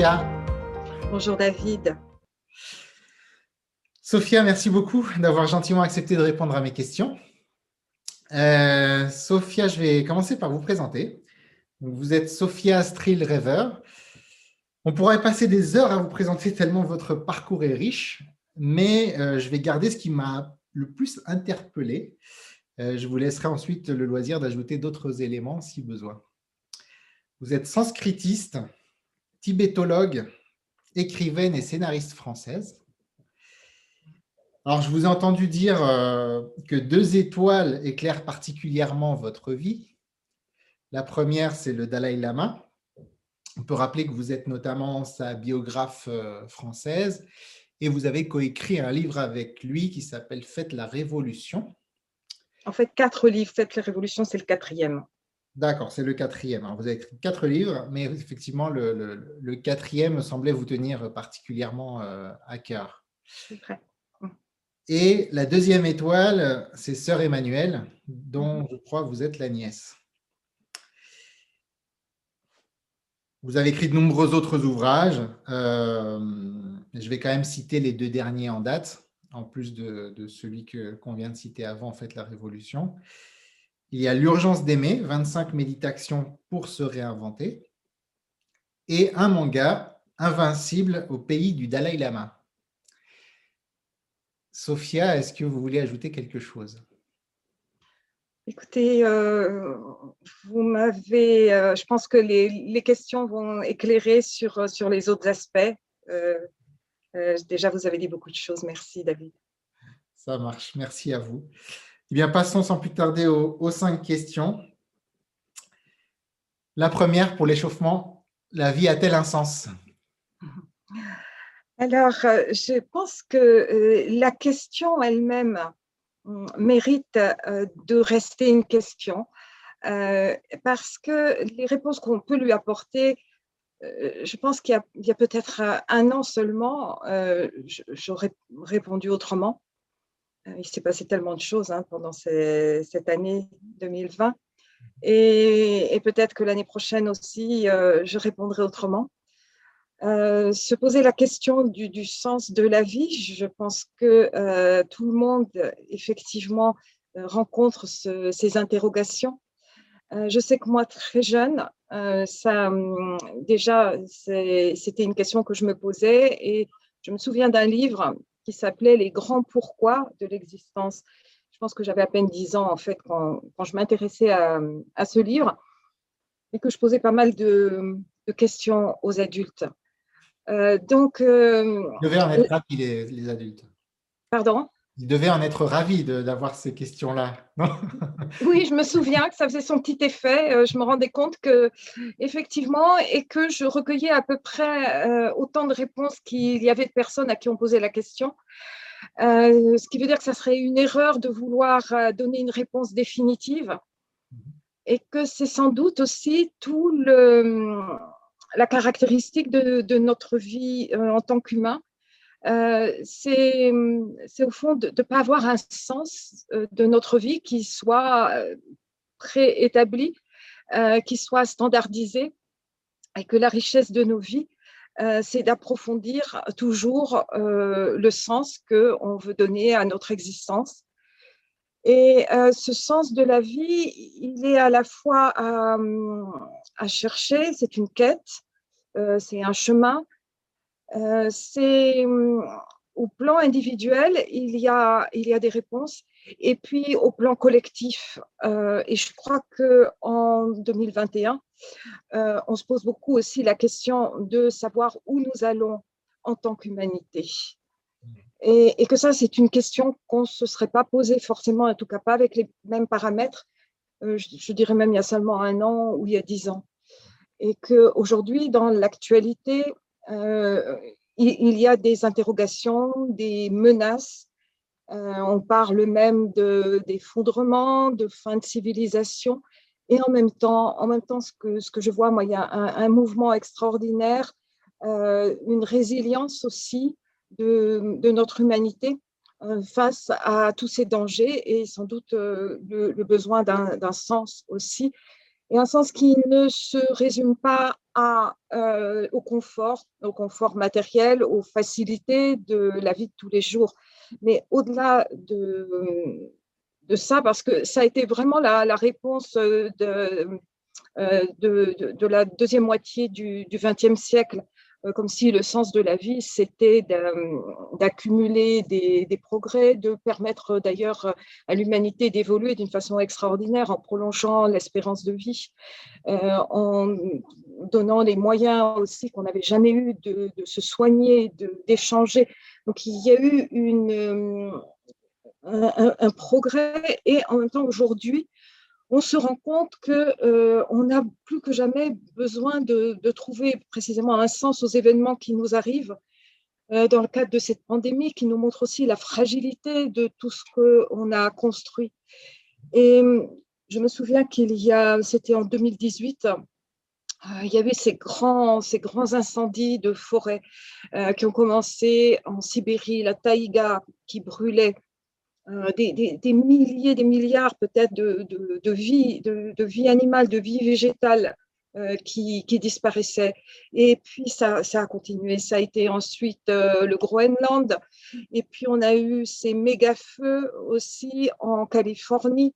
Sophia. Bonjour David. Sophia, merci beaucoup d'avoir gentiment accepté de répondre à mes questions. Euh, Sophia, je vais commencer par vous présenter. Vous êtes Sophia Strill Rêveur. On pourrait passer des heures à vous présenter tellement votre parcours est riche, mais euh, je vais garder ce qui m'a le plus interpellé. Euh, je vous laisserai ensuite le loisir d'ajouter d'autres éléments si besoin. Vous êtes sanskritiste, tibétologue, écrivaine et scénariste française. Alors, je vous ai entendu dire euh, que deux étoiles éclairent particulièrement votre vie. La première, c'est le Dalai Lama. On peut rappeler que vous êtes notamment sa biographe euh, française et vous avez coécrit un livre avec lui qui s'appelle Faites la Révolution. En fait, quatre livres. Faites la Révolution, c'est le quatrième. D'accord, c'est le quatrième. vous avez écrit quatre livres, mais effectivement, le, quatrième semblait vous tenir particulièrement euh, à cœur. C'est vrai. Et la deuxième étoile, c'est Sœur Emmanuelle, dont je crois vous êtes la nièce. Vous avez écrit de nombreux autres ouvrages. Euh, je vais quand même citer les deux derniers en date, en plus de, celui qu'on vient de citer avant, en fait, La Révolution. Il y a L'urgence d'aimer, 25 méditations pour se réinventer, et un manga, Invincible au pays du Dalai Lama. Sophia, est-ce que vous voulez ajouter quelque chose? Écoutez, euh, vous m'avez, euh, je pense que les, questions vont éclairer sur, sur les autres aspects. Euh, déjà, vous avez dit beaucoup de choses. Merci, David. Ça marche. Merci à vous. Eh bien, passons sans plus tarder aux, cinq questions. La première, pour l'échauffement, la vie a-t-elle un sens? Alors, euh, je pense que euh, la question elle-même hum, mérite euh, de rester une question parce que les réponses qu'on peut lui apporter, je pense qu'il y a, peut-être un an seulement, j'aurais répondu autrement. Il s'est passé tellement de choses hein, pendant cette année 2020. Et, et peut-être que l'année prochaine aussi, je répondrai autrement. Euh, se poser la question du, sens de la vie, je pense que euh, tout le monde, effectivement, euh, rencontre ces interrogations. je sais que moi, très jeune, ça, déjà, c'était une question que je me posais et je me souviens d'un livre qui s'appelait Les grands pourquoi de l'existence. Je pense que j'avais à peine 10 ans, en fait, quand, je m'intéressais à, ce livre et que je posais pas mal de questions aux adultes. Euh, donc, euh, ravis, les, adultes. Pardon? Ils devaient en être ravis d'avoir ces questions-là. oui, je me souviens que ça faisait son petit effet. Euh, je me rendais compte que, effectivement, et que je recueillais à peu près autant de réponses qu'il y avait de personnes à qui on posait la question. ce qui veut dire que ça serait une erreur de vouloir donner une réponse définitive mhm. et que c'est sans doute aussi tout le, la caractéristique de, notre vie euh, en tant qu'humain, euh, c'est au fond de ne pas avoir un sens euh, de notre vie qui soit préétabli, qui soit standardisé, et que la richesse de nos vies, c'est d'approfondir toujours le sens qu'on veut donner à notre existence. Et ce sens de la vie, il est à la fois à, à chercher, c'est une quête, euh, c'est un chemin. Euh, c'est au plan individuel, il y, a, il y a des réponses. Et puis au plan collectif, euh, et je crois qu'en 2021, on se pose beaucoup aussi la question de savoir où nous allons en tant qu'humanité. Et, que ça, c'est une question qu'on ne se serait pas posée forcément, en tout cas pas avec les mêmes paramètres, je, je, dirais même il y a seulement un an ou il y a dix ans et qu'aujourd'hui, dans l'actualité, euh, il, y a des interrogations, des menaces. Euh, on parle même d'effondrement, de, fin de civilisation. Et en même temps, en même temps ce, que, je vois, moi, il y a un, mouvement extraordinaire, euh, une résilience aussi de, de notre humanité face à tous ces dangers et sans doute le besoin d'un sens aussi et un sens qui ne se résume pas euh, au confort, au confort matériel, aux facilités de la vie de tous les jours. Mais au-delà de, ça, parce que ça a été vraiment la, réponse de, euh, de, la deuxième moitié du XXe siècle euh, comme si le sens de la vie, c'était d'accumuler des, progrès, de permettre d'ailleurs à l'humanité d'évoluer d'une façon extraordinaire en prolongeant l'espérance de vie, euh, en donnant les moyens aussi qu'on n'avait jamais eu de, se soigner, d'échanger. Donc il y a eu un, progrès et en même temps aujourd'hui, on se rend compte qu'on euh, a plus que jamais besoin de, trouver précisément un sens aux événements qui nous arrivent euh, dans le cadre de cette pandémie, qui nous montre aussi la fragilité de tout ce qu'on a construit. Et je me souviens qu'il y a, c'était en 2018, euh, il y avait ces grands, ces grands incendies de forêt qui ont commencé en Sibérie, la taïga qui brûlait euh, des, milliers, des milliards peut-être de, de, vie, de, vie animale, de vie végétale euh, qui, disparaissaient. Et puis ça, a continué. Ça a été ensuite euh, le Groenland. Et puis on a eu ces méga feux aussi en Californie.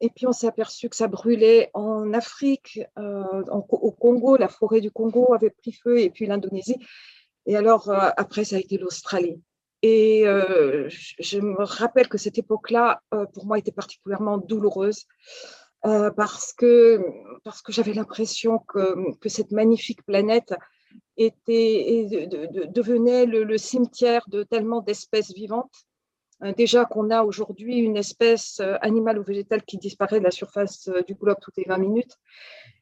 Et puis on s'est aperçu que ça brûlait en Afrique, au Congo. La forêt du Congo avait pris feu et puis l'Indonésie. Et alors après, ça a été l'Australie. Et euh, je me rappelle que cette époque-là, euh, pour moi, était particulièrement douloureuse euh, parce que, parce que j'avais l'impression que, que, cette magnifique planète était, devenait le, le, cimetière de tellement d'espèces vivantes. Déjà qu'on a aujourd'hui une espèce animale ou végétale qui disparaît de la surface du globe toutes les 20 minutes.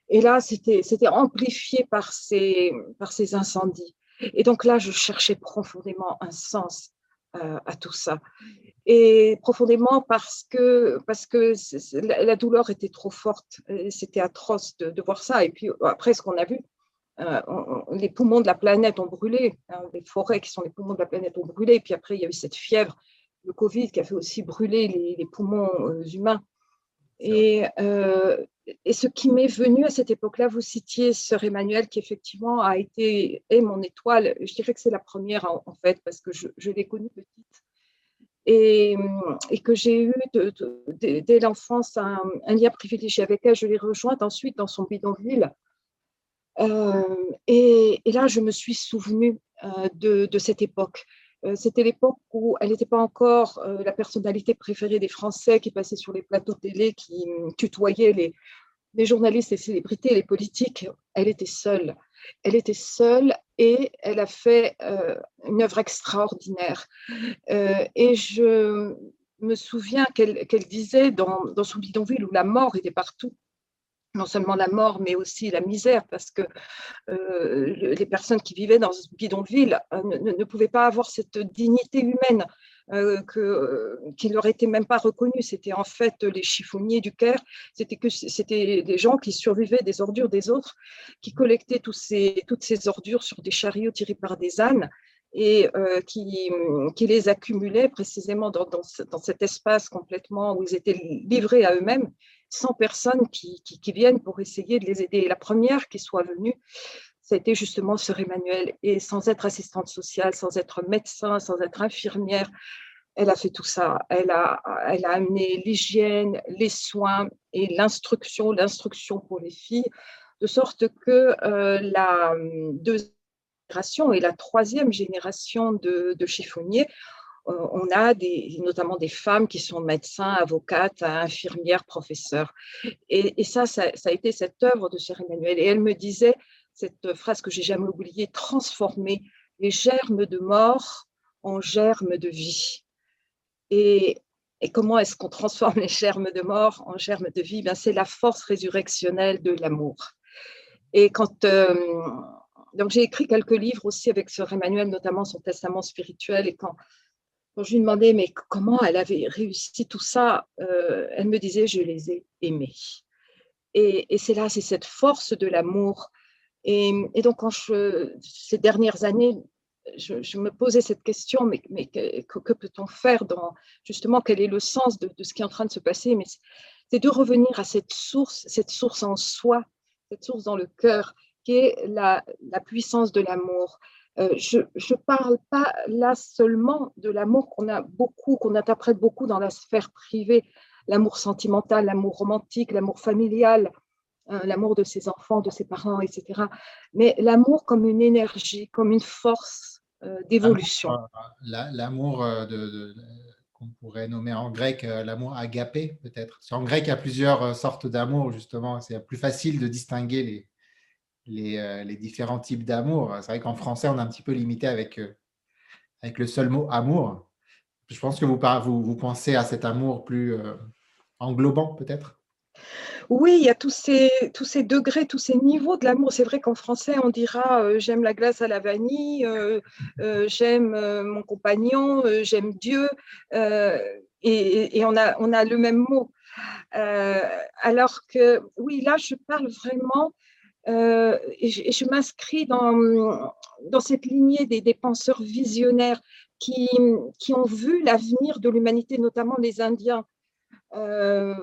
Et là, c'était amplifié par ces, par ces incendies. Et donc là, je cherchais profondément un sens euh, à tout ça. Et profondément parce que, parce que la, douleur était trop forte. C'était atroce de, voir ça. Et puis après, ce qu'on a vu, euh, les poumons de la planète ont brûlé. Hein, les forêts qui sont les poumons de la planète ont brûlé. Et puis après, il y a eu cette fièvre, le Covid, qui a fait aussi brûler les, poumons euh, humains. Et, et ce qui m'est venu à cette époque-là, vous citiez Sœur Emmanuel, qui effectivement a été est mon étoile. Je dirais que c'est la première en, fait, parce que je, l'ai connue petite. Et, que j'ai eu dès l'enfance un, lien privilégié avec elle. Je l'ai rejointe ensuite dans son bidonville. Euh, et, là, je me suis souvenue euh, de, cette époque. Euh, c'était l'époque où elle n'était pas encore euh, la personnalité préférée des Français qui passait sur les plateaux de télé, qui tutoyait les, journalistes, les célébrités, les politiques. Elle était seule. Elle était seule et elle a fait euh, une œuvre extraordinaire. et je me souviens qu'elle disait dans son bidonville où la mort était partout, non seulement la mort, mais aussi la misère, parce que euh, les personnes qui vivaient dans ce bidonville euh, ne, pouvaient pas avoir cette dignité humaine euh, que, qui ne leur était même pas reconnue. C'était en fait les chiffonniers du Caire, c'était des gens qui survivaient des ordures des autres, qui collectaient ces, toutes ces ordures sur des chariots tirés par des ânes et qui, qui, les accumulaient précisément dans, dans, cet espace complètement où ils étaient livrés à eux-mêmes 100 personnes qui, viennent pour essayer de les aider. La première qui soit venue, ça a été justement Sœur Emmanuel. Et sans être assistante sociale, sans être médecin, sans être infirmière, elle a fait tout ça. Elle a, amené l'hygiène, les soins et l'instruction, l'instruction pour les filles, de sorte que euh, la deuxième génération et la troisième génération de, de chiffonniers on a notamment des femmes qui sont médecins, avocates, infirmières, professeurs. Et, ça, ça, a été cette œuvre de Sœur Emmanuel. Et elle me disait cette phrase que j'ai jamais oubliée transformer les germes de mort en germes de vie. Et, comment est-ce qu'on transforme les germes de mort en germes de vie? Ben, C'est la force résurrectionnelle de l'amour. Et quand. Euh, donc, j'ai écrit quelques livres aussi avec Sœur Emmanuel, notamment son testament spirituel. Et quand quand je lui demandais mais comment elle avait réussi tout ça, euh, elle me disait je les ai aimés. Et, c'est là, c'est cette force de l'amour. Et, donc, ces dernières années, je, me posais cette question, mais, mais que, peut-on faire dans justement quel est le sens de, ce qui est en train de se passer? Mais c'est de revenir à cette source, cette source en soi, cette source dans le cœur, qui est la, puissance de l'amour. Euh, je ne parle pas là seulement de l'amour qu'on a beaucoup, qu'on interprète beaucoup dans la sphère privée, l'amour sentimental, l'amour romantique, l'amour familial, hein, l'amour de ses enfants, de ses parents, etc. Mais l'amour comme une énergie, comme une force euh, d'évolution. L'amour euh, de, qu'on pourrait nommer en grec l'amour agapé, peut-être. En grec, il y a plusieurs sortes d'amour, justement. C'est plus facile de distinguer les, euh, les, différents types d'amour. C'est vrai qu'en français, on est un petit peu limité avec, euh, avec le seul mot amour. Je pense que vous, vous, pensez à cet amour plus euh, englobant, peut-être? Oui, il y a tous ces, tous ces degrés, tous ces niveaux de l'amour. C'est vrai qu'en français, on dira j'aime la glace à la vanille, j'aime mon compagnon, j'aime Dieu, et, et, on, a, on a le même mot. alors que, oui, là, je parle vraiment euh, et je, m'inscris dans, dans cette lignée des, des penseurs visionnaires qui, qui, ont vu l'avenir de l'humanité, notamment les Indiens, euh,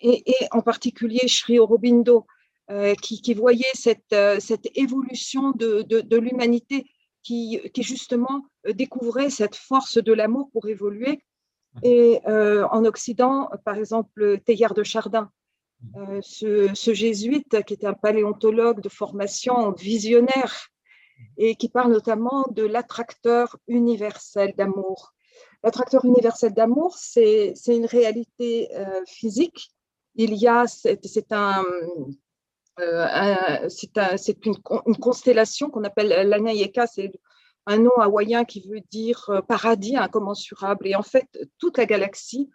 et, en particulier Sri Aurobindo, euh, qui, qui, voyait cette, cette évolution de, de, l'humanité, qui, qui, justement découvrait cette force de l'amour pour évoluer. Et en Occident, par exemple, Teilhard de Chardin, euh, ce, jésuite qui était un paléontologue de formation visionnaire et qui parle notamment de l'attracteur universel d'amour. L'attracteur universel d'amour, c'est une réalité euh, physique. Il y a, c'est un, euh, c'est une, une, constellation qu'on appelle l'Anayeka, c'est un nom hawaïen qui veut dire paradis incommensurable. Et en fait, toute la galaxie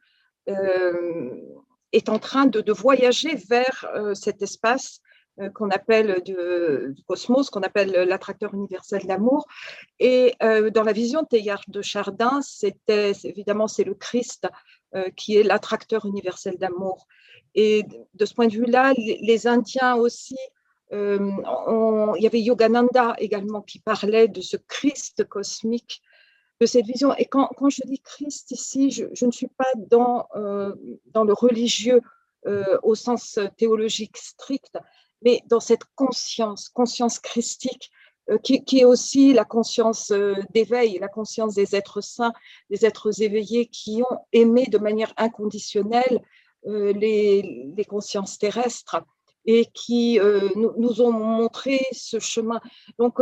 est en train de, voyager vers euh, cet espace euh, qu'on appelle de, du cosmos, qu'on appelle l'attracteur universel d'amour. Et euh, dans la vision de Teilhard de Chardin, c'était évidemment c'est le Christ qui est l'attracteur universel d'amour. Et de ce point de vue-là, les, Indiens aussi, il y avait Yogananda également qui parlait de ce Christ cosmique de cette vision. Et quand, quand je dis Christ ici, je, ne suis pas dans, euh, dans le religieux euh, au sens théologique strict, mais dans cette conscience, conscience christique, euh, qui, qui, est aussi la conscience d'éveil, la conscience des êtres saints, des êtres éveillés qui ont aimé de manière inconditionnelle les, les, consciences terrestres et qui nous, nous, ont montré ce chemin. Donc,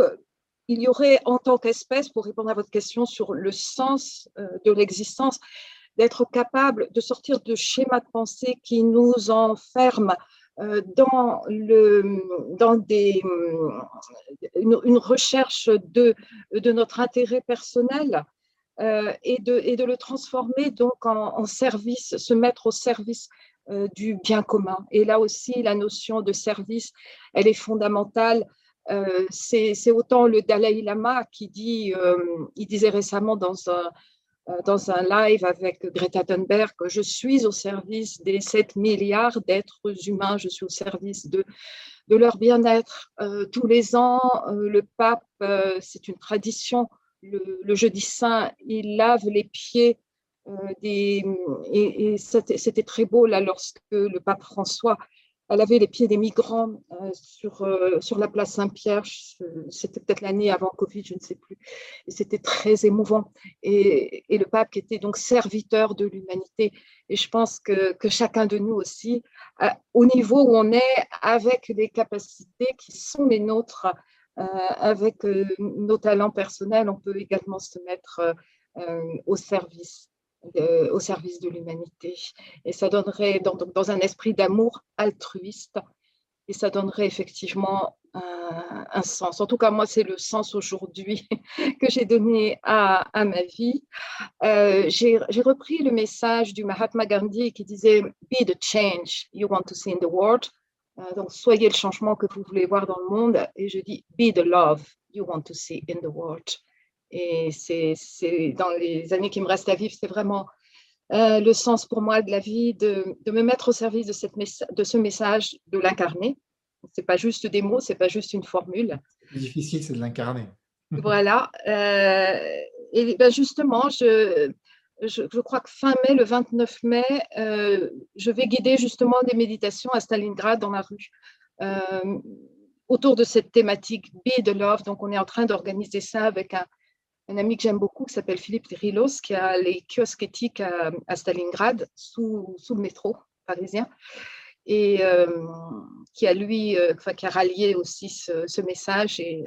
il y aurait en tant qu'espèce, pour répondre à votre question sur le sens euh, de l'existence, d'être capable de sortir de schémas de pensée qui nous enferment euh, dans, des, une, recherche de, notre intérêt personnel euh, et, de, et de le transformer donc en, service, se mettre au service du bien commun. Et là aussi, la notion de service, elle est fondamentale euh, c'est autant le Dalai Lama qui dit, euh, il disait récemment dans un, euh, dans un live avec Greta Thunberg je suis au service des 7 milliards d'êtres humains, je suis au service de, de leur bien-être. tous les ans, le pape, c'est une tradition, le, jeudi saint, il lave les pieds des, et, et c'était très beau là lorsque le pape François elle avait les pieds des migrants euh, sur, euh, sur la place Saint-Pierre. C'était peut-être l'année avant Covid, je ne sais plus. Et c'était très émouvant. Et, le pape était donc serviteur de l'humanité. Et je pense que, que, chacun de nous aussi, euh, au niveau où on est, avec les capacités qui sont les nôtres, avec nos talents personnels, on peut également se mettre au service au service de l'humanité. Et ça donnerait, dans, dans un esprit d'amour altruiste, et ça donnerait effectivement un, sens. En tout cas, moi, c'est le sens aujourd'hui que j'ai donné à, ma vie. Euh, j'ai repris le message du Mahatma Gandhi qui disait Be the change you want to see in the world. Euh, donc, soyez le changement que vous voulez voir dans le monde. Et je dis Be the love you want to see in the world. Et c'est dans les années qui me restent à vivre, c'est vraiment euh, le sens pour moi de la vie, de, de me mettre au service de, cette de ce message, de l'incarner. Ce n'est pas juste des mots, ce n'est pas juste une formule. Le difficile, c'est de l'incarner. voilà. Euh, et ben justement, je, je, crois que fin mai, le 29 mai, je vais guider justement des méditations à Stalingrad dans la rue autour de cette thématique Be the Love. Donc, on est en train d'organiser ça avec un, ami que j'aime beaucoup qui s'appelle Philippe Rilos, qui a les kiosques éthiques à, Stalingrad, sous, le métro parisien, et euh, qui a lui, euh, qui a rallié aussi ce, message. Et,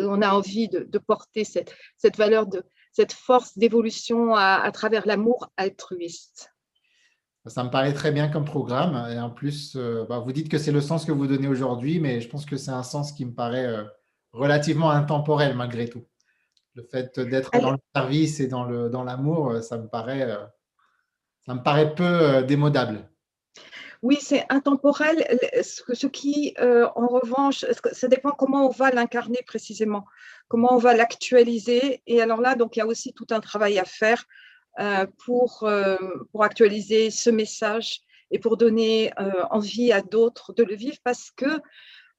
on a envie de, porter cette, valeur, de, cette force d'évolution à, travers l'amour altruiste. Ça me paraît très bien comme programme. Et en plus, euh, bah, vous dites que c'est le sens que vous donnez aujourd'hui, mais je pense que c'est un sens qui me paraît relativement intemporel malgré tout. Le fait d'être dans le service et dans l'amour, dans euh, ça, me paraît, ça me paraît peu démodable. Oui, c'est intemporel. Ce qui, en revanche, ça dépend comment on va l'incarner précisément, comment on va l'actualiser. Et alors là, donc, il y a aussi tout un travail à faire euh, pour, euh, pour actualiser ce message et pour donner euh, envie à d'autres de le vivre parce que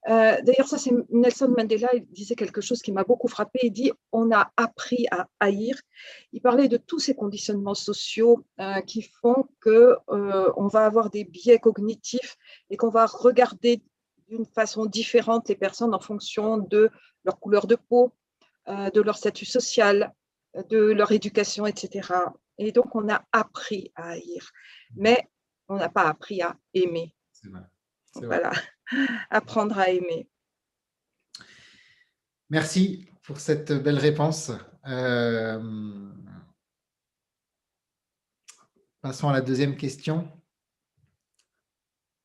D'ailleurs, ça, c'est Nelson Mandela, il disait quelque chose qui m'a beaucoup frappé. Il dit on a appris à haïr. Il parlait de tous ces conditionnements sociaux qui font que on va avoir des biais cognitifs et qu'on va regarder d'une façon différente les personnes en fonction de leur couleur de peau, de leur statut social, de leur éducation, etc. Et donc, on a appris à haïr, mais on n'a pas appris à aimer. C'est vrai. Voilà, apprendre à aimer. Merci pour cette belle réponse. Euh, passons à la deuxième question.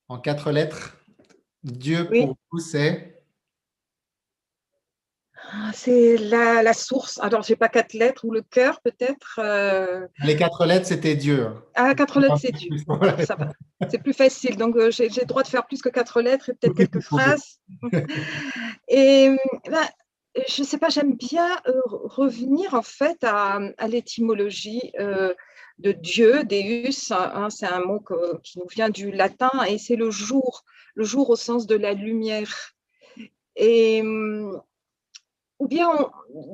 En quatre lettres, Dieu pour vous, c'est c'est la, source. Alors, je n'ai pas quatre lettres ou le cœur, peut-être. Euh. Les quatre lettres, c'était Dieu. Ah, quatre lettres, c'est Dieu. C'est plus facile. Donc, euh, j'ai le droit de faire plus que quatre lettres et peut-être quelques phrases. et ben, je ne sais pas, j'aime bien euh, revenir en fait à, l'étymologie de Dieu, Deus. Hein, c'est un mot qui nous vient du latin et c'est le jour, le jour au sens de la lumière. Et ou bien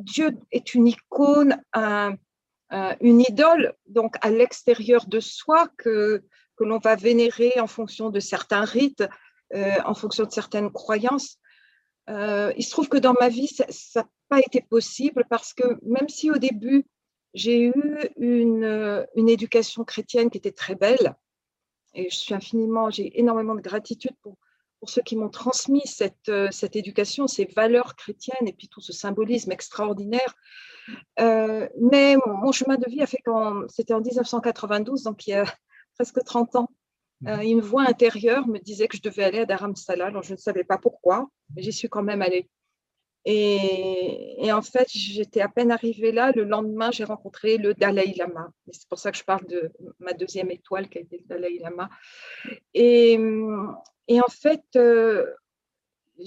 Dieu est une icône, une idole, donc à l'extérieur de soi, que, que l'on va vénérer en fonction de certains rites, euh, en fonction de certaines croyances. Euh, il se trouve que dans ma vie, ça n'a pas été possible parce que même si au début, j'ai eu une, une éducation chrétienne qui était très belle, et je suis infiniment, j'ai énormément de gratitude pour, pour ceux qui m'ont transmis cette, euh, cette, éducation, ces valeurs chrétiennes et puis tout ce symbolisme extraordinaire. Euh, mais mon, chemin de vie a fait quand c'était en 1992, donc il y a presque 30 ans. Mmh. Euh, une voix intérieure me disait que je devais aller à Dharamsala, alors je ne savais pas pourquoi, mais j'y suis quand même allée. Et, et, en fait, j'étais à peine arrivée là. Le lendemain, j'ai rencontré le Dalai Lama. C'est pour ça que je parle de ma deuxième étoile qui a été le Dalai Lama. Et, et en fait, euh, euh,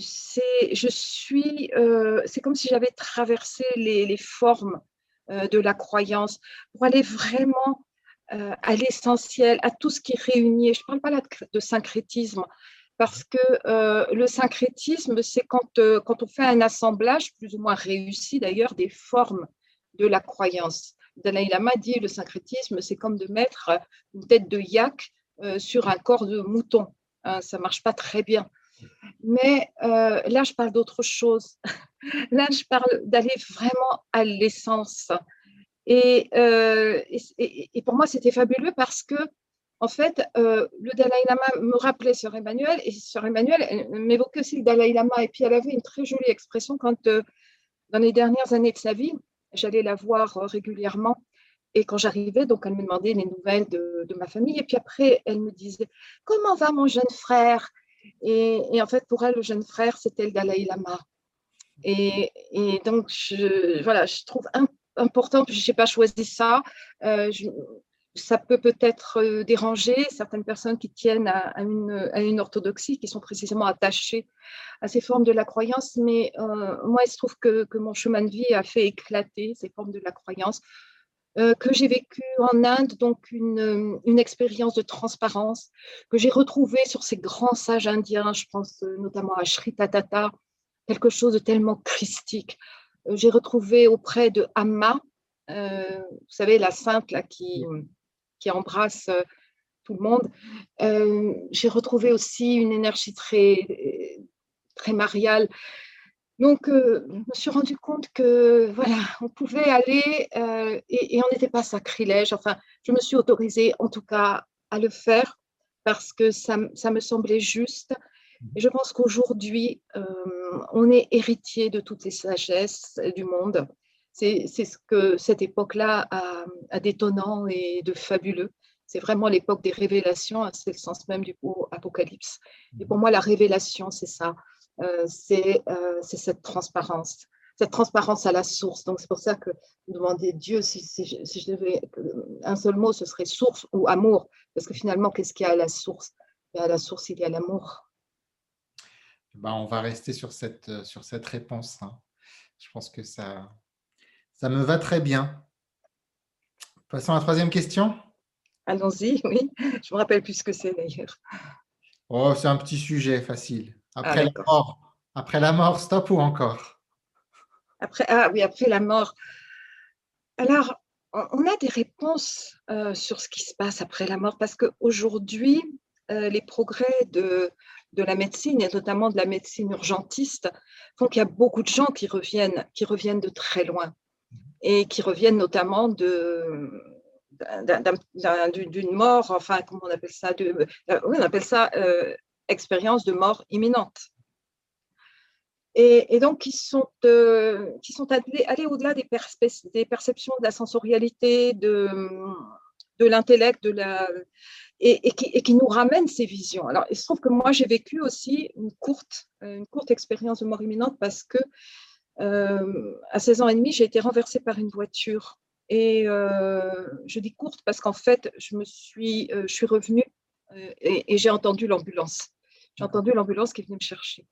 c'est comme si j'avais traversé les, formes euh, de la croyance pour aller vraiment à l'essentiel, à tout ce qui réunit. Je ne parle pas là de, syncrétisme, parce que le syncrétisme, c'est quand, quand on fait un assemblage, plus ou moins réussi d'ailleurs, des formes de la croyance. Dalai Lama dit le syncrétisme, c'est comme de mettre une tête de yak sur un corps de mouton. Hein, ça marche pas très bien. Mais euh, là, je parle d'autre chose. là, je parle d'aller vraiment à l'essence. Euh, et, pour moi, c'était fabuleux parce que, en fait, euh, le Dalai Lama me rappelait sur Emmanuel, et sur Emmanuel, m'évoquait aussi le Dalai Lama. Et puis, elle avait une très jolie expression quand, dans les dernières années de sa vie, j'allais la voir régulièrement. Et quand j'arrivais, donc elle me demandait les nouvelles de, ma famille. Et puis après, elle me disait Comment va mon jeune frère? Et, en fait, pour elle, le jeune frère, c'était le Dalai Lama. Et, donc, je, voilà, je trouve important, je n'ai pas choisi ça. Euh, ça peut peut-être euh, déranger certaines personnes qui tiennent à, une, orthodoxie, qui sont précisément attachées à ces formes de la croyance. Mais euh, moi, il se trouve que, mon chemin de vie a fait éclater ces formes de la croyance. Euh, que j'ai vécu en Inde, donc une, euh, une expérience de transparence que j'ai retrouvée sur ces grands sages indiens, je pense euh, notamment à Sri quelque chose de tellement christique. J'ai retrouvé auprès de Amma, vous savez, la sainte qui, qui embrasse tout le monde. J'ai retrouvé aussi une énergie très, très mariale. Donc, je me suis rendu compte que voilà, on pouvait aller et, et, on n'était pas sacrilège. Enfin, je me suis autorisée, en tout cas, à le faire parce que ça, ça me semblait juste. Et je pense qu'aujourd'hui, on est héritier de toutes les sagesses du monde. C'est ce que cette époque-là a, a d'étonnant et de fabuleux. C'est vraiment l'époque des révélations, hein, c'est le sens même du mot apocalypse. Et pour moi, la révélation, c'est ça, euh, euh, c'est cette transparence, cette transparence à la source. Donc c'est pour ça que vous demandez Dieu, si, si, je, devais, un seul mot, ce serait source ou amour, parce que finalement, qu'est-ce qu'il y a à la source? Et à la source, il y a l'amour. Ben, on va rester sur cette, sur cette réponse. Hein. Je pense que ça, ça me va très bien. Passons à la troisième question. Allons-y, oui. Je me rappelle plus ce que c'est d'ailleurs. Oh, c'est un petit sujet facile. Ah, après la mort. Après la mort, stop ou encore? Après, Ah oui, après la mort. Alors, on a des réponses euh, sur ce qui se passe après la mort parce qu'aujourd'hui, euh, les progrès de, de la médecine et notamment de la médecine urgentiste font qu'il y a beaucoup de gens qui reviennent, qui reviennent de très loin et qui reviennent notamment de, d'une mort, enfin, comment on appelle ça de, euh, on appelle ça euh, expérience de mort imminente. Et, donc, qui sont, euh, qui sont allés, au-delà des, des, perceptions de la sensorialité, de, de l'intellect, de la, et, qui, nous ramènent ces visions. Alors, il se trouve que moi, j'ai vécu aussi une courte, une courte expérience de mort imminente parce que à 16 ans et demi, j'ai été renversée par une voiture et euh, je dis courte parce qu'en fait, je me suis, euh, je suis revenue euh, et, j'ai entendu l'ambulance. J'ai entendu l'ambulance qui venait me chercher.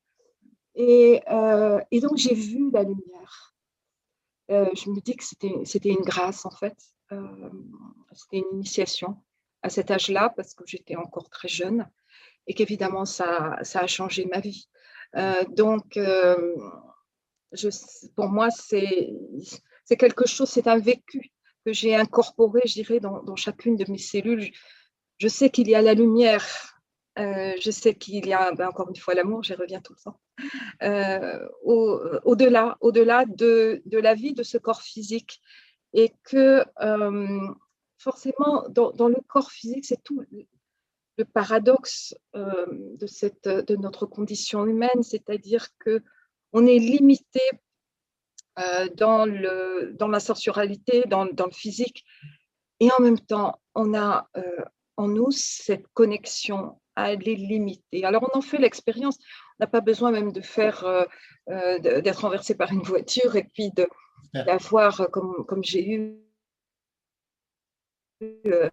Et, et donc, j'ai vu la lumière. je me dis que c'était une grâce, en fait. c'était une initiation à cet âge-là parce que j'étais encore très jeune et qu'évidemment, ça, ça a changé ma vie. donc, je, pour moi, c'est c'est quelque chose, c'est un vécu que j'ai incorporé, je dirais, dans, chacune de mes cellules. Je sais qu'il y a la lumière, euh, je sais qu'il y a, ben, encore une fois, l'amour, j'y reviens tout le temps, euh, au-delà au delà de, de, la vie de ce corps physique. Et que euh, forcément, dans, dans, le corps physique, c'est tout le paradoxe de, cette, de notre condition humaine, c'est-à-dire que on est limité dans, le, dans la sensualité, dans, dans, le physique. Et en même temps, on a euh, en nous cette connexion à les limiter. Alors, on en fait l'expérience. On n'a pas besoin même de faire, euh, d'être renversé par une voiture et puis d'avoir, comme, comme j'ai eu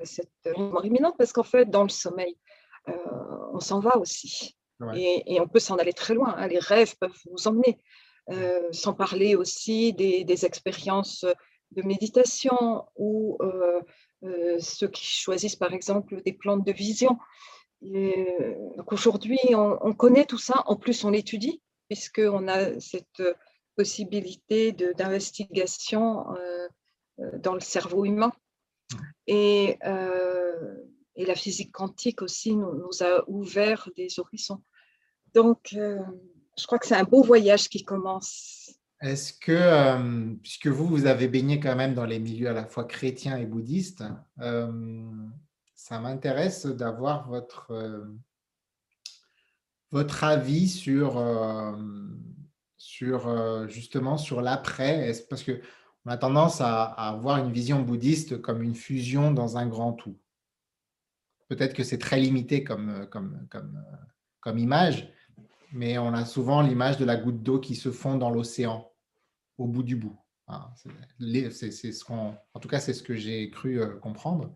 cette mort imminente, parce qu'en fait, dans le sommeil, on s'en va aussi. Et, et, on peut s'en aller très loin. Hein. Les rêves peuvent vous emmener. Euh, sans parler aussi des, expériences de méditation ou euh, euh, ceux qui choisissent par exemple des plantes de vision. donc aujourd'hui, on, connaît tout ça, en plus on l'étudie, puisqu'on a cette possibilité d'investigation dans le cerveau humain. Et, et, la physique quantique aussi nous, nous a ouvert des horizons. Donc, je crois que c'est un beau voyage qui commence. Est-ce que, puisque vous, vous avez baigné quand même dans les milieux à la fois chrétiens et bouddhistes, ça m'intéresse d'avoir votre, avis sur, justement sur l'après. Parce qu'on a tendance à, avoir une vision bouddhiste comme une fusion dans un grand tout. Peut-être que c'est très limité comme image, mais on a souvent l'image de la goutte d'eau qui se fond dans l'océan au bout du bout. Qu'on, en tout cas, c'est ce que j'ai cru euh, comprendre.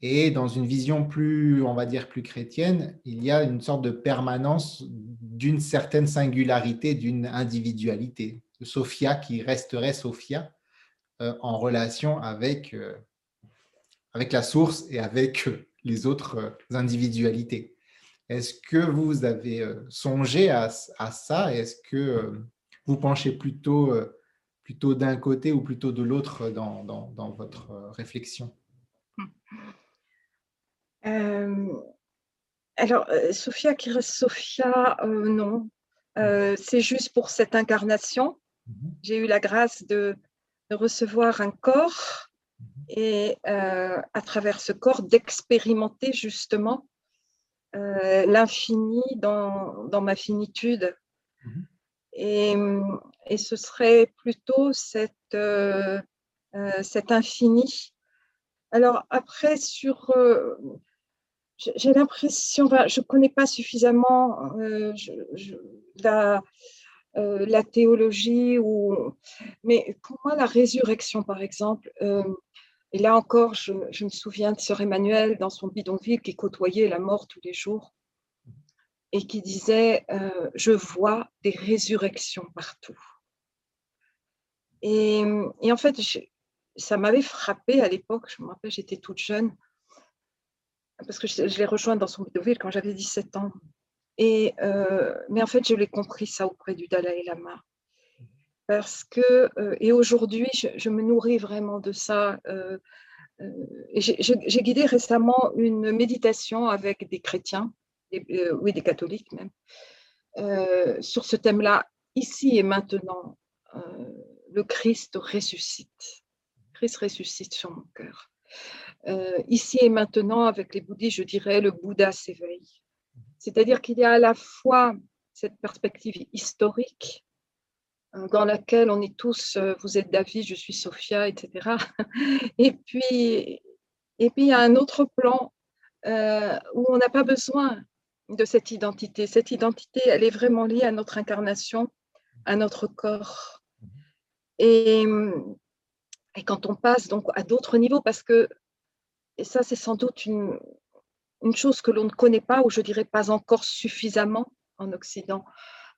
Et dans une vision plus, on va dire, plus chrétienne, il y a une sorte de permanence d'une certaine singularité, d'une individualité. Sophia qui resterait Sophia euh, en relation avec, euh, avec la source et avec les autres individualités. Est-ce que vous avez euh, songé à, ça? Est-ce que euh, vous penchez plutôt euh, plutôt d'un côté ou plutôt de l'autre dans, dans, votre réflexion? Alors, Sophia qui reste Sophia, non. c'est juste pour cette incarnation. Mhm. J'ai eu la grâce de, de recevoir un corps mhm. et à travers ce corps d'expérimenter justement euh, l'infini dans, dans, ma finitude. Mhm. Et, et, ce serait plutôt cette, euh, euh, cet infini. Alors après, sur... j'ai l'impression, je ne connais pas suffisamment la, la, théologie, ou, mais pour moi, la résurrection, par exemple, et là encore, je, me souviens de Sœur Emmanuel dans son bidonville qui côtoyait la mort tous les jours et qui disait euh, Je vois des résurrections partout. Et, en fait, ça m'avait frappé à l'époque, je me rappelle, j'étais toute jeune, parce que je, l'ai rejointe dans son bidonville quand j'avais 17 ans. Et, euh, mais en fait, je l'ai compris ça auprès du Dalai Lama parce que, euh, et aujourd'hui, je, me nourris vraiment de ça. Euh, euh, j'ai guidé récemment une méditation avec des chrétiens, oui, des catholiques même, sur ce thème-là, ici et maintenant, le Christ ressuscite. Christ ressuscite sur mon cœur. ici et maintenant, avec les bouddhistes, je dirais, le Bouddha s'éveille. C'est-à-dire qu'il y a à la fois cette perspective historique dans laquelle on est tous, euh, vous êtes David, je suis Sophia, etc. Et puis, et puis il y a un autre plan euh, où on n'a pas besoin de cette identité. Cette identité, elle est vraiment liée à notre incarnation, à notre corps. Et, et quand on passe donc à d'autres niveaux, parce que, et ça c'est sans doute une, une chose que l'on ne connaît pas, ou je dirais pas encore suffisamment en Occident,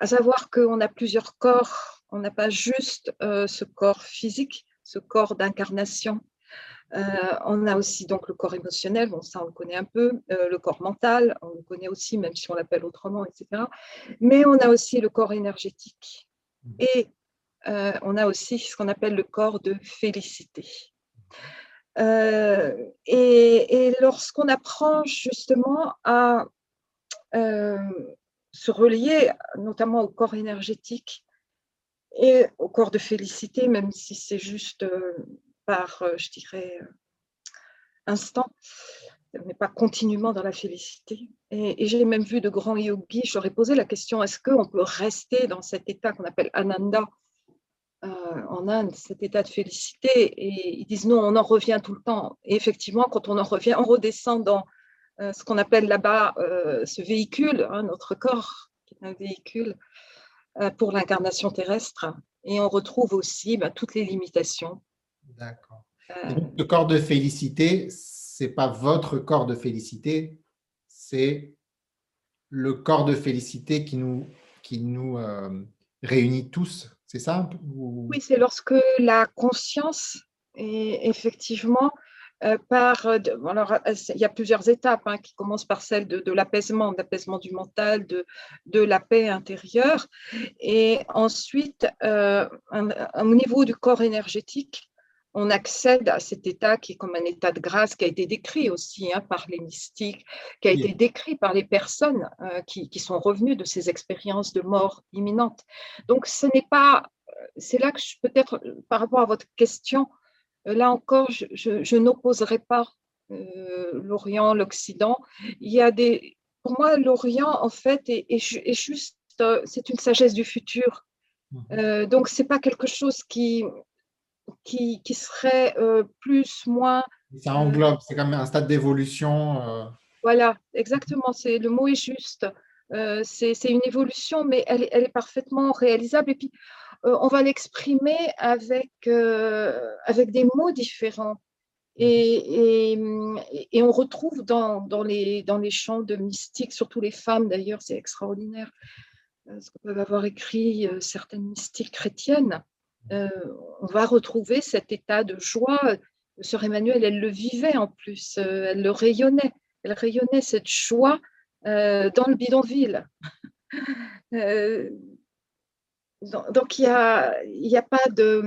à savoir qu'on a plusieurs corps on n'a pas juste euh, ce corps physique, ce corps d'incarnation. Euh, on a aussi donc le corps émotionnel, bon, ça on le connaît un peu, euh, le corps mental, on le connaît aussi, même si on l'appelle autrement, etc. Mais on a aussi le corps énergétique. Et on a aussi ce qu'on appelle le corps de félicité. et, lorsqu'on apprend justement à se relier notamment au corps énergétique et au corps de félicité, même si c'est juste euh, par, euh, je dirais, euh, instant, mais pas continuellement dans la félicité. Et, j'ai même vu de grands yogis, j'aurais posé la question, est-ce qu'on peut rester dans cet état qu'on appelle ananda en Inde, cet état de félicité? Et ils disent non, on en revient tout le temps. Et effectivement, quand on en revient, on redescend dans ce qu'on appelle là-bas ce véhicule, hein, notre corps, qui est un véhicule euh, pour l'incarnation terrestre. Et on retrouve aussi bah, toutes les limitations. D'accord. Euh, le corps de félicité, c'est pas votre corps de félicité, c'est le corps de félicité qui nous, qui nous euh, réunit tous, c'est ça? Oui, c'est lorsque la conscience est effectivement euh, par, euh, alors, euh, il y a plusieurs étapes hein, qui commencent par celle de, l'apaisement, d'apaisement du mental, de, de, la paix intérieure. Et ensuite, au niveau du corps énergétique, on accède à cet état qui est comme un état de grâce qui a été décrit aussi hein, par les mystiques, qui a été décrit par les personnes qui, qui, sont revenues de ces expériences de mort imminente. Donc, ce n'est pas, c'est là que peut-être par rapport à votre question, euh, là encore, je, n'opposerai pas euh, l'Orient, l'Occident. Il y a des, pour moi, l'Orient, en fait, est, juste, euh, c'est une sagesse du futur. Mhm. donc, c'est pas quelque chose qui, qui, qui serait plus, moins. Ça englobe, c'est quand même un stade d'évolution. Voilà, exactement. C'est le mot est juste. c'est une évolution, mais elle, elle, est parfaitement réalisable. Et puis, euh, on va l'exprimer avec, euh, avec des mots différents. Et, et, on retrouve dans, dans, les, dans les chants de mystiques, surtout les femmes d'ailleurs, c'est extraordinaire euh, ce que peuvent avoir écrit certaines mystiques chrétiennes. on va retrouver cet état de joie. Sœur Emmanuel, elle le vivait en plus, elle le rayonnait. Elle rayonnait cette joie dans le bidonville donc, il n'y a, pas de.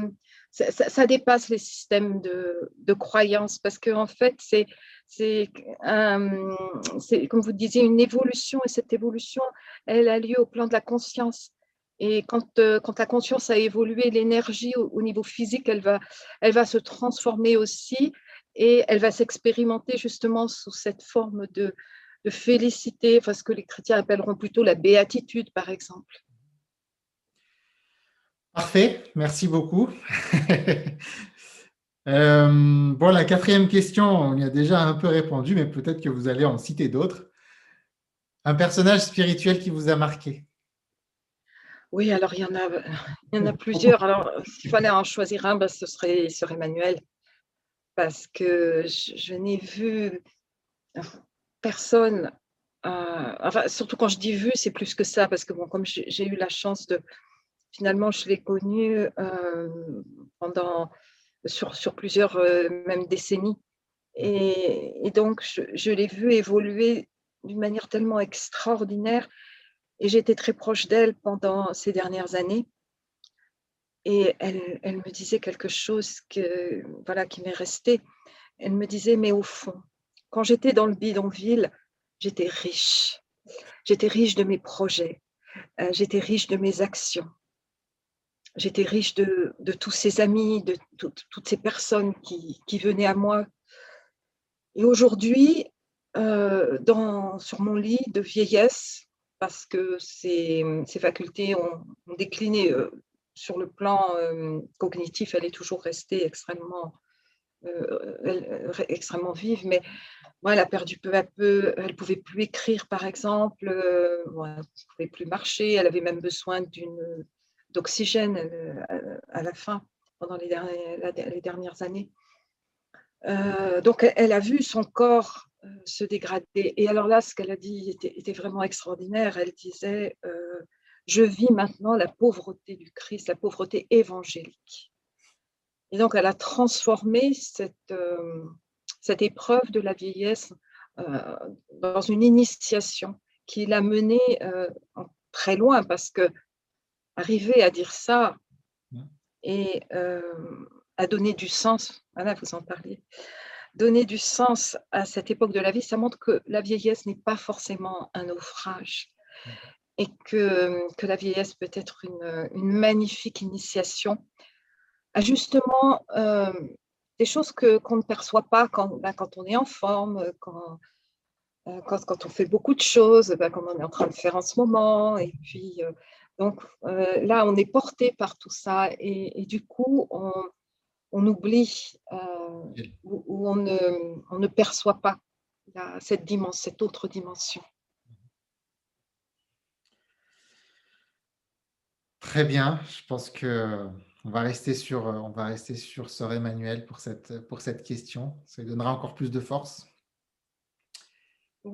Ça, dépasse les systèmes de, de croyance parce qu'en en fait, c'est, c'est, comme vous disiez, une évolution et cette évolution, elle a lieu au plan de la conscience. Et quand, euh, la conscience a évolué, l'énergie au, niveau physique, elle va, se transformer aussi et elle va s'expérimenter justement sous cette forme de, de félicité, enfin, ce que les chrétiens appelleront plutôt la béatitude, par exemple. Parfait, merci beaucoup. Euh, bon, la quatrième question, on y a déjà un peu répondu, mais peut-être que vous allez en citer d'autres. Un personnage spirituel qui vous a marqué? Oui, alors il y en a, il y en a plusieurs. Alors, s'il fallait en choisir un, ben, ce serait sur Emmanuel, parce que je, n'ai vu personne. Euh, enfin, surtout quand je dis vu, c'est plus que ça, parce que bon, comme j'ai eu la chance de, finalement, je l'ai connu euh, pendant, sur, sur plusieurs euh, même décennies. Et, donc, je, l'ai vu évoluer d'une manière tellement extraordinaire. Et j'étais très proche d'elle pendant ces dernières années. Et elle, elle, me disait quelque chose que, voilà, qui m'est resté. Elle me disait, mais au fond, quand j'étais dans le bidonville, j'étais riche. J'étais riche de mes projets. Euh, j'étais riche de mes actions. J'étais riche de, tous ces amis, de toutes ces personnes qui, venaient à moi. Et aujourd'hui, euh, sur mon lit de vieillesse, parce que ces, facultés ont, décliné euh, sur le plan euh, cognitif, elle est toujours restée extrêmement, extrêmement vive, mais elle a perdu peu à peu. Elle ne pouvait plus écrire, par exemple. elle ne pouvait plus marcher. Elle avait même besoin d'une d'oxygène euh, à la fin, pendant les, dernières années. Euh, donc, elle a vu son corps euh, se dégrader. Et alors là, ce qu'elle a dit était, vraiment extraordinaire. Elle disait, je vis maintenant la pauvreté du Christ, la pauvreté évangélique. Et donc, elle a transformé cette, cette épreuve de la vieillesse dans une initiation qui l'a menée très loin parce que arriver à dire ça et euh, à donner du sens, voilà, vous en parliez, donner du sens à cette époque de la vie, ça montre que la vieillesse n'est pas forcément un naufrage et que, que la vieillesse peut être une, une magnifique initiation à justement euh, des choses que, qu'on ne perçoit pas quand, ben, quand on est en forme, quand, euh, quand, quand, on fait beaucoup de choses, ben, comme on est en train de faire en ce moment, et puis donc euh, là, on est porté par tout ça et, du coup, on, oublie euh, ou, on, ne, perçoit pas cette cette autre dimension. Très bien, je pense que on va rester sur, on va rester sur Sœur Emmanuel pour cette, pour cette question. Ça lui donnera encore plus de force.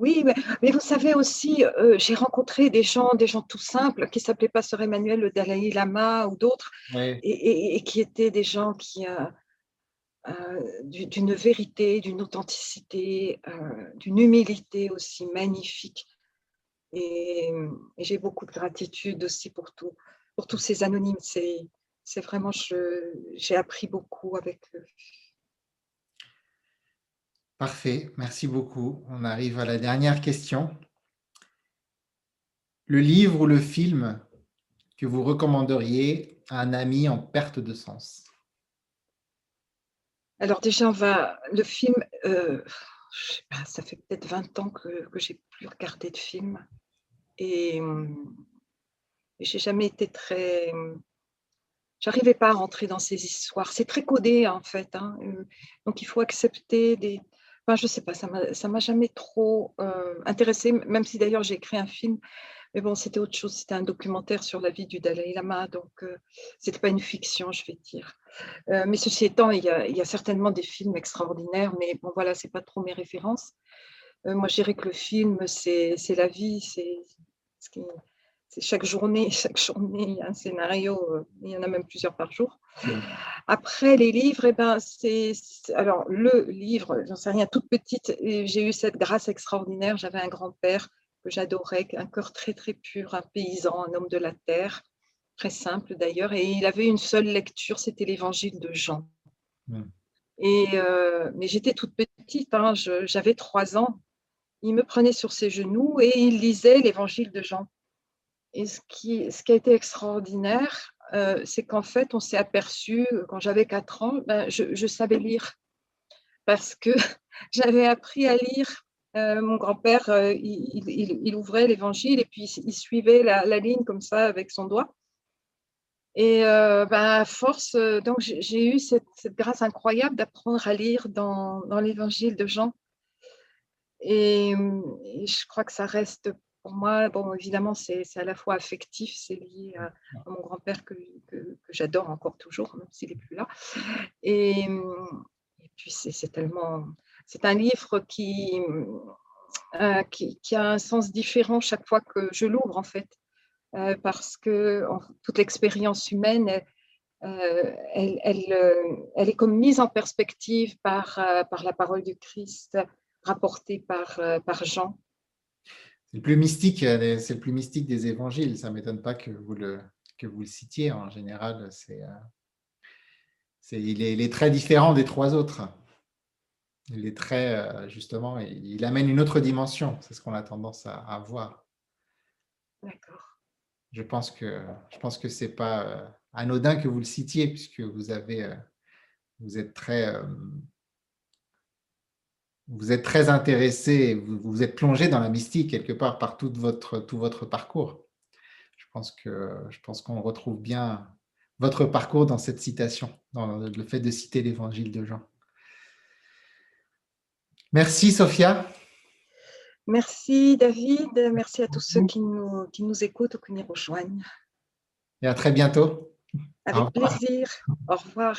Oui, mais, vous savez aussi, euh, j'ai rencontré des gens, des gens tout simples, qui s'appelaient pas Sœur Emmanuel, le Dalai Lama ou d'autres, et, qui étaient des gens qui, euh, euh, d'une vérité, d'une authenticité, d'une humilité aussi magnifique. Et, j'ai beaucoup de gratitude aussi pour tout, pour tous ces anonymes. C'est vraiment, j'ai appris beaucoup avec eux. Parfait, merci beaucoup. On arrive à la dernière question. Le livre ou le film que vous recommanderiez à un ami en perte de sens? Alors déjà, on va, le film, euh, ça fait peut-être 20 ans que, j'ai plus regardé de film. Et, et j'ai jamais été très... J'arrivais pas à rentrer dans ces histoires. C'est très codé en fait. Hein. Donc il faut accepter des, Enfin, je sais pas, ça ne m'a jamais trop euh, intéressé, même si d'ailleurs j'ai écrit un film. Mais bon, c'était autre chose, c'était un documentaire sur la vie du Dalai Lama, donc euh, ce n'était pas une fiction, je vais dire. Euh, mais ceci étant, il y, a, il y, a, certainement des films extraordinaires, mais bon, voilà, ce n'est pas trop mes références. moi, je dirais que le film, c'est la vie, c'est ce qui, chaque journée, chaque journée, il y a un scénario, euh, il y en a même plusieurs par jour. Après, les livres, eh ben, c'est, alors le livre, j'en sais rien, toute petite, j'ai eu cette grâce extraordinaire. J'avais un grand-père que j'adorais, un cœur très très pur, un paysan, un homme de la terre, très simple d'ailleurs, et il avait une seule lecture, c'était l'évangile de Jean. Et, euh, mais j'étais toute petite, hein, j'avais trois ans. Il me prenait sur ses genoux et il lisait l'évangile de Jean. Et ce qui, ce qui a été extraordinaire, euh, c'est qu'en fait, on s'est aperçu, quand j'avais quatre ans, ben, je, savais lire. Parce que j'avais appris à lire. Euh, mon grand-père, il, ouvrait l'évangile et puis il suivait la, ligne comme ça avec son doigt. Et euh, ben, à force, euh, donc j'ai eu cette, grâce incroyable d'apprendre à lire dans, dans l'évangile de Jean. Et, je crois que ça reste pour moi, bon, évidemment, c'est à la fois affectif, c'est lié à, mon grand-père que, que, j'adore encore toujours, même s'il n'est plus là. Et, et puis, c'est tellement. C'est un livre qui, euh, qui, qui, a un sens différent chaque fois que je l'ouvre, en fait. Euh, parce que toute l'expérience humaine, euh, elle, euh, elle, est comme mise en perspective par, par la parole du Christ rapportée par, par Jean. C'est le plus mystique, c'est le plus mystique des évangiles. Ça ne m'étonne pas que vous le, que vous le citiez. En général, c'est, c'est, il, est, il, est, très différent des trois autres. Il est très, justement, il, amène une autre dimension. C'est ce qu'on a tendance à, à voir. D'accord je pense que je pense que c'est pas euh, anodin que vous le citiez puisque vous avez euh, vous êtes très euh, vous êtes très intéressé, vous, vous êtes plongé dans la mystique quelque part par tout votre tout votre parcours. Je pense que je pense qu'on retrouve bien votre parcours dans cette citation, dans le fait de citer l'évangile de Jean. Merci Sophia. Merci David, merci à tous ceux qui nous, qui nous écoutent ou qui nous rejoignent. Et à très bientôt. Avec plaisir. Au revoir.